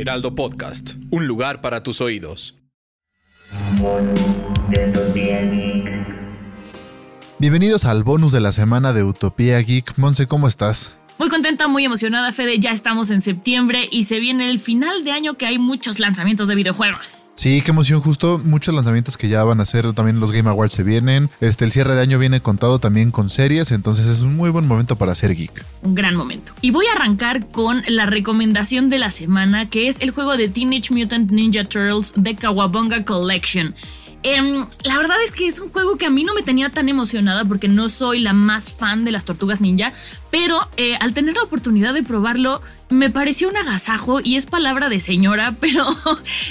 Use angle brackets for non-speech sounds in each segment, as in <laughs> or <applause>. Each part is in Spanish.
Heraldo Podcast, un lugar para tus oídos. Bienvenidos al bonus de la semana de Utopía Geek. Monse, ¿cómo estás? Muy contenta, muy emocionada, Fede. Ya estamos en septiembre y se viene el final de año que hay muchos lanzamientos de videojuegos. Sí, qué emoción, justo muchos lanzamientos que ya van a hacer, también los Game Awards se vienen, este el cierre de año viene contado también con series, entonces es un muy buen momento para hacer geek. Un gran momento. Y voy a arrancar con la recomendación de la semana, que es el juego de Teenage Mutant Ninja Turtles de Kawabonga Collection. Em, la verdad es que es un juego que a mí no me tenía tan emocionada porque no soy la más fan de las tortugas ninja, pero eh, al tener la oportunidad de probarlo me pareció un agasajo y es palabra de señora, <laughs> pero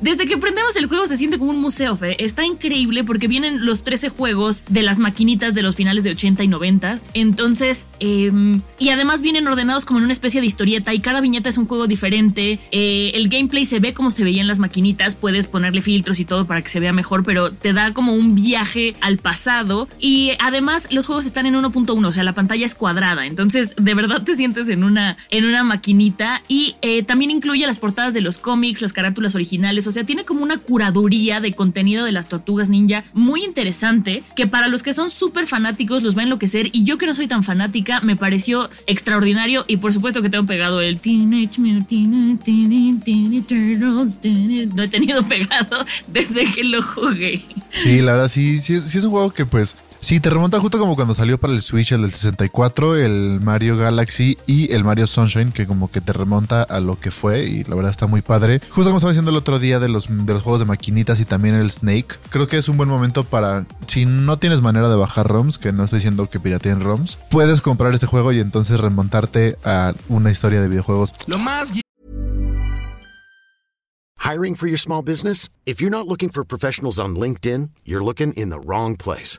desde que prendemos el juego se siente como un museo, Fe. Está increíble porque vienen los 13 juegos de las maquinitas de los finales de 80 y 90. Entonces, em, y además vienen ordenados como en una especie de historieta y cada viñeta es un juego diferente. Eh, el gameplay se ve como se veía en las maquinitas, puedes ponerle filtros y todo para que se vea mejor, pero te da como un viaje al pasado. Y además los juegos están en 1.1, o sea, la pantalla es cuadrada. Entonces, de verdad te sientes en una, en una maquinita y eh, también incluye las portadas de los cómics, las carátulas originales, o sea, tiene como una curaduría de contenido de las tortugas ninja muy interesante que para los que son súper fanáticos los va a enloquecer y yo que no soy tan fanática me pareció extraordinario y por supuesto que tengo pegado el Teenage Mutant Turtles, lo he tenido <laughs> pegado desde que lo jugué. Sí, la verdad sí, sí es un juego que pues Sí, te remonta justo como cuando salió para el Switch el del 64, el Mario Galaxy y el Mario Sunshine, que como que te remonta a lo que fue y la verdad está muy padre. Justo como estaba diciendo el otro día de los, de los juegos de maquinitas y también el Snake, creo que es un buen momento para, si no tienes manera de bajar ROMs, que no estoy diciendo que pirateen ROMs, puedes comprar este juego y entonces remontarte a una historia de videojuegos. Lo más... Hiring for your small business? If you're not looking for professionals on LinkedIn, you're looking in the wrong place.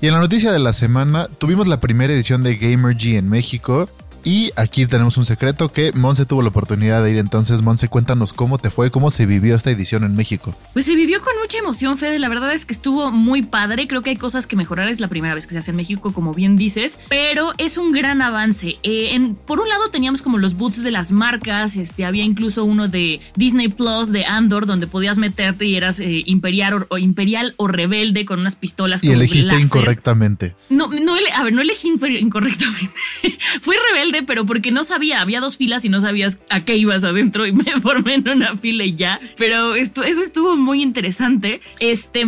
Y en la noticia de la semana, tuvimos la primera edición de Gamer G en México y aquí tenemos un secreto que Monse tuvo la oportunidad de ir. Entonces, Monse, cuéntanos cómo te fue, cómo se vivió esta edición en México. Pues se vivió con mucha emoción, Fede. La verdad es que estuvo muy padre. Creo que hay cosas que mejorar. Es la primera vez que se hace en México, como bien dices. Pero es un gran avance. Eh, por un lado teníamos como los boots de las marcas. Este, había incluso uno de Disney Plus, de Andor, donde podías meterte y eras eh, imperial, o, imperial o rebelde con unas pistolas. Y elegiste incorrectamente. No, no, a ver, no elegí incorrectamente. <laughs> Fui rebelde pero porque no sabía, había dos filas y no sabías a qué ibas adentro y me <laughs> formé en una fila y ya. Pero esto, eso estuvo muy interesante. Este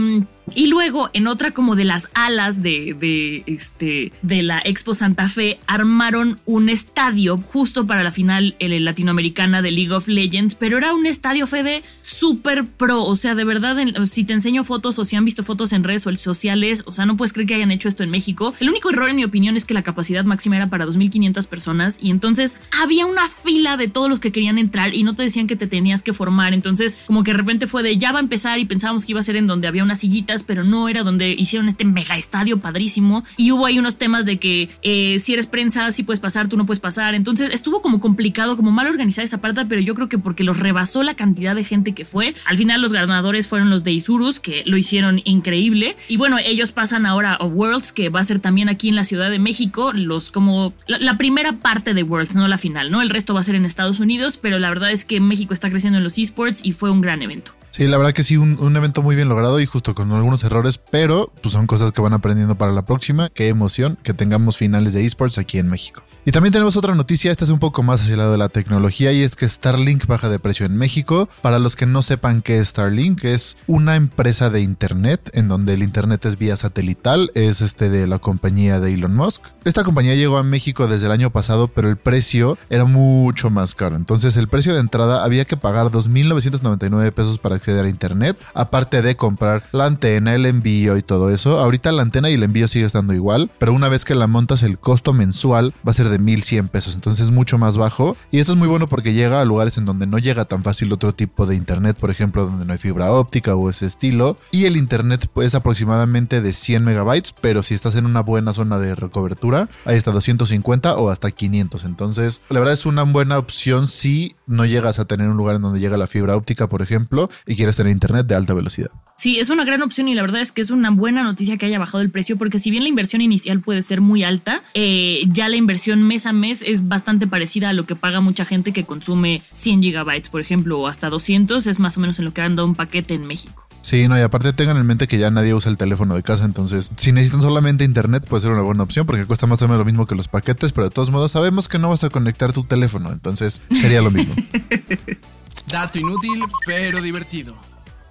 y luego, en otra como de las alas de, de, este, de la Expo Santa Fe, armaron un estadio justo para la final latinoamericana de League of Legends, pero era un estadio Fede súper pro. O sea, de verdad, si te enseño fotos o si han visto fotos en redes sociales, o sea, no puedes creer que hayan hecho esto en México. El único error, en mi opinión, es que la capacidad máxima era para 2.500 personas y entonces había una fila de todos los que querían entrar y no te decían que te tenías que formar. Entonces, como que de repente fue de ya va a empezar y pensábamos que iba a ser en donde había unas sillitas pero no era donde hicieron este mega estadio padrísimo. Y hubo ahí unos temas de que eh, si eres prensa, si puedes pasar, tú no puedes pasar. Entonces estuvo como complicado, como mal organizada esa parte, pero yo creo que porque los rebasó la cantidad de gente que fue. Al final los ganadores fueron los de Isurus, que lo hicieron increíble. Y bueno, ellos pasan ahora a Worlds, que va a ser también aquí en la Ciudad de México, los como la, la primera parte de Worlds, no la final, ¿no? El resto va a ser en Estados Unidos, pero la verdad es que México está creciendo en los esports y fue un gran evento. Sí, la verdad que sí, un, evento muy bien logrado y justo con algunos errores, pero pues son cosas que van aprendiendo para la próxima. Qué emoción que tengamos finales de esports aquí en México. Y también tenemos otra noticia, esta es un poco más hacia el lado de la tecnología y es que Starlink baja de precio en México. Para los que no sepan qué es Starlink, es una empresa de internet en donde el internet es vía satelital, es este de la compañía de Elon Musk. Esta compañía llegó a México desde el año pasado, pero el precio era mucho más caro. Entonces el precio de entrada había que pagar 2.999 pesos para acceder a internet, aparte de comprar la antena, el envío y todo eso. Ahorita la antena y el envío sigue estando igual, pero una vez que la montas el costo mensual va a ser de 1100 pesos, entonces es mucho más bajo y esto es muy bueno porque llega a lugares en donde no llega tan fácil otro tipo de internet, por ejemplo, donde no hay fibra óptica o ese estilo y el internet pues, es aproximadamente de 100 megabytes, pero si estás en una buena zona de recobertura, ahí está 250 o hasta 500. Entonces, la verdad es una buena opción si no llegas a tener un lugar en donde llega la fibra óptica, por ejemplo, y quieres tener internet de alta velocidad. Sí, es una gran opción y la verdad es que es una buena noticia que haya bajado el precio porque si bien la inversión inicial puede ser muy alta, eh, ya la inversión mes a mes es bastante parecida a lo que paga mucha gente que consume 100 gigabytes, por ejemplo, o hasta 200, es más o menos en lo que anda un paquete en México. Sí, no, y aparte tengan en mente que ya nadie usa el teléfono de casa, entonces si necesitan solamente internet puede ser una buena opción porque cuesta más o menos lo mismo que los paquetes, pero de todos modos sabemos que no vas a conectar tu teléfono, entonces sería lo mismo. <laughs> Dato inútil, pero divertido.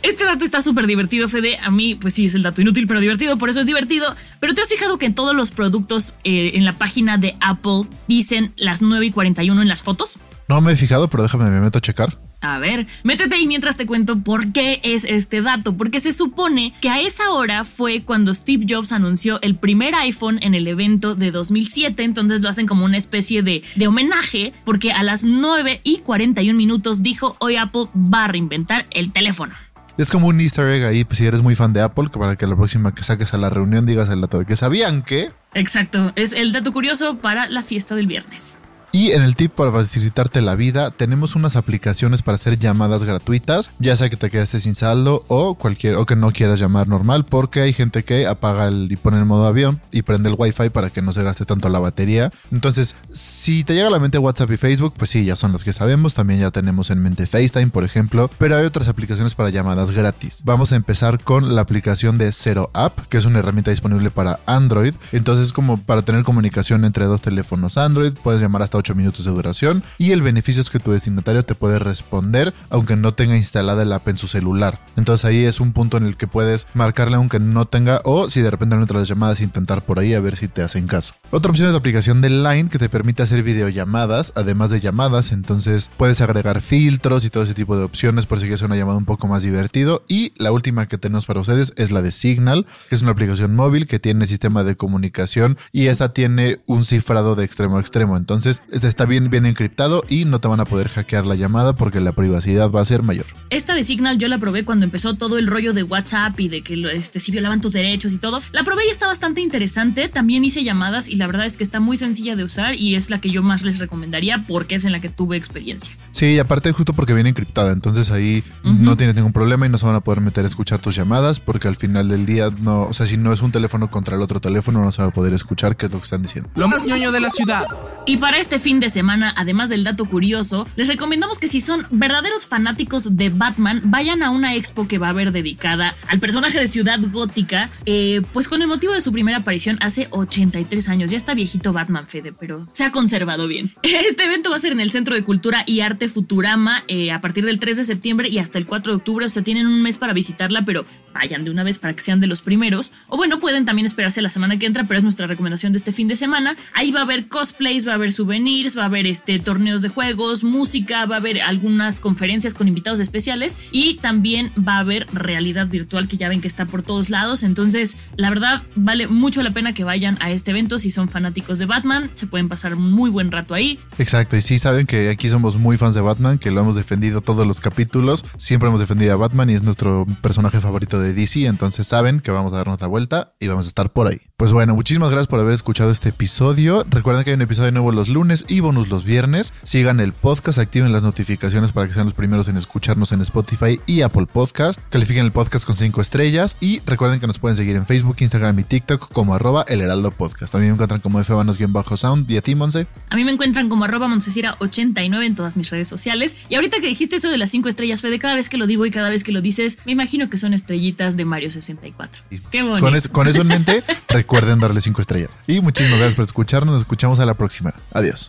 Este dato está súper divertido, Fede. A mí, pues sí, es el dato inútil, pero divertido, por eso es divertido. Pero te has fijado que en todos los productos eh, en la página de Apple dicen las 9 y 41 en las fotos? No me he fijado, pero déjame, me meto a checar. A ver, métete ahí mientras te cuento por qué es este dato, porque se supone que a esa hora fue cuando Steve Jobs anunció el primer iPhone en el evento de 2007, entonces lo hacen como una especie de, de homenaje, porque a las 9 y 41 minutos dijo, hoy Apple va a reinventar el teléfono. Es como un easter egg ahí, pues, si eres muy fan de Apple, para que la próxima que saques a la reunión digas el dato de que sabían que... Exacto, es el dato curioso para la fiesta del viernes. Y en el tip para facilitarte la vida, tenemos unas aplicaciones para hacer llamadas gratuitas, ya sea que te quedaste sin saldo o cualquier o que no quieras llamar normal, porque hay gente que apaga el, y pone el modo avión y prende el wifi para que no se gaste tanto la batería. Entonces, si te llega a la mente WhatsApp y Facebook, pues sí, ya son las que sabemos. También ya tenemos en mente FaceTime, por ejemplo, pero hay otras aplicaciones para llamadas gratis. Vamos a empezar con la aplicación de Zero App, que es una herramienta disponible para Android. Entonces, como para tener comunicación entre dos teléfonos Android, puedes llamar hasta 8 minutos de duración y el beneficio es que tu destinatario te puede responder aunque no tenga instalada el app en su celular. Entonces ahí es un punto en el que puedes marcarle aunque no tenga o si de repente no entran las llamadas intentar por ahí a ver si te hacen caso. Otra opción es la aplicación de Line que te permite hacer videollamadas además de llamadas, entonces puedes agregar filtros y todo ese tipo de opciones por si quieres una llamada un poco más divertido y la última que tenemos para ustedes es la de Signal, que es una aplicación móvil que tiene sistema de comunicación y esta tiene un cifrado de extremo a extremo, entonces está bien, bien encriptado y no te van a poder hackear la llamada porque la privacidad va a ser mayor. Esta de Signal yo la probé cuando empezó todo el rollo de WhatsApp y de que este, si violaban tus derechos y todo. La probé y está bastante interesante. También hice llamadas y la verdad es que está muy sencilla de usar y es la que yo más les recomendaría porque es en la que tuve experiencia. Sí, y aparte justo porque viene encriptada, entonces ahí no tienes ningún problema y no se van a poder meter a escuchar tus llamadas porque al final del día no, o sea, si no es un teléfono contra el otro teléfono no se va a poder escuchar qué es lo que están diciendo. Lo más ñoño de la ciudad. Y para este fin de semana, además del dato curioso, les recomendamos que si son verdaderos fanáticos de Batman, vayan a una expo que va a haber dedicada al personaje de Ciudad Gótica, eh, pues con el motivo de su primera aparición hace 83 años. Ya está viejito Batman, Fede, pero se ha conservado bien. <laughs> Este evento va a ser en el Centro de Cultura y Arte Futurama eh, a partir del 3 de septiembre y hasta el 4 de octubre. O sea, tienen un mes para visitarla, pero vayan de una vez para que sean de los primeros. O bueno, pueden también esperarse la semana que entra, pero es nuestra recomendación de este fin de semana. Ahí va a haber cosplays, va a haber souvenirs, va a haber este, torneos de juegos, música, va a haber algunas conferencias con invitados especiales y también va a haber realidad virtual que ya ven que está por todos lados. Entonces, la verdad, vale mucho la pena que vayan a este evento si son fanáticos de Batman. Se pueden pasar muy buen rato ahí. Exacto, y sí saben que aquí somos muy fans de Batman, que lo hemos defendido todos los capítulos. Siempre hemos defendido a Batman y es nuestro personaje favorito de DC, entonces saben que vamos a darnos la vuelta y vamos a estar por ahí. Pues bueno, muchísimas gracias por haber escuchado este episodio. Recuerden que hay un episodio nuevo los lunes y bonus los viernes. Sigan el podcast, activen las notificaciones para que sean los primeros en escucharnos en Spotify y Apple Podcast. Califiquen el podcast con 5 estrellas y recuerden que nos pueden seguir en Facebook, Instagram y TikTok como arroba el heraldo podcast. También me encuentran como fbanos-sound y a ti, Monse. A mí me encuentran como arroba Moncesira89 en todas mis redes sociales. Y ahorita que dijiste eso de las 5 estrellas, Fede, cada vez que lo digo y cada vez que lo dices, me imagino que son estrellitas de Mario 64. Qué bonito. Con, eso, con eso en mente, recuerden darle 5 estrellas. Y muchísimas gracias por escucharnos. Nos escuchamos a la próxima. Adiós.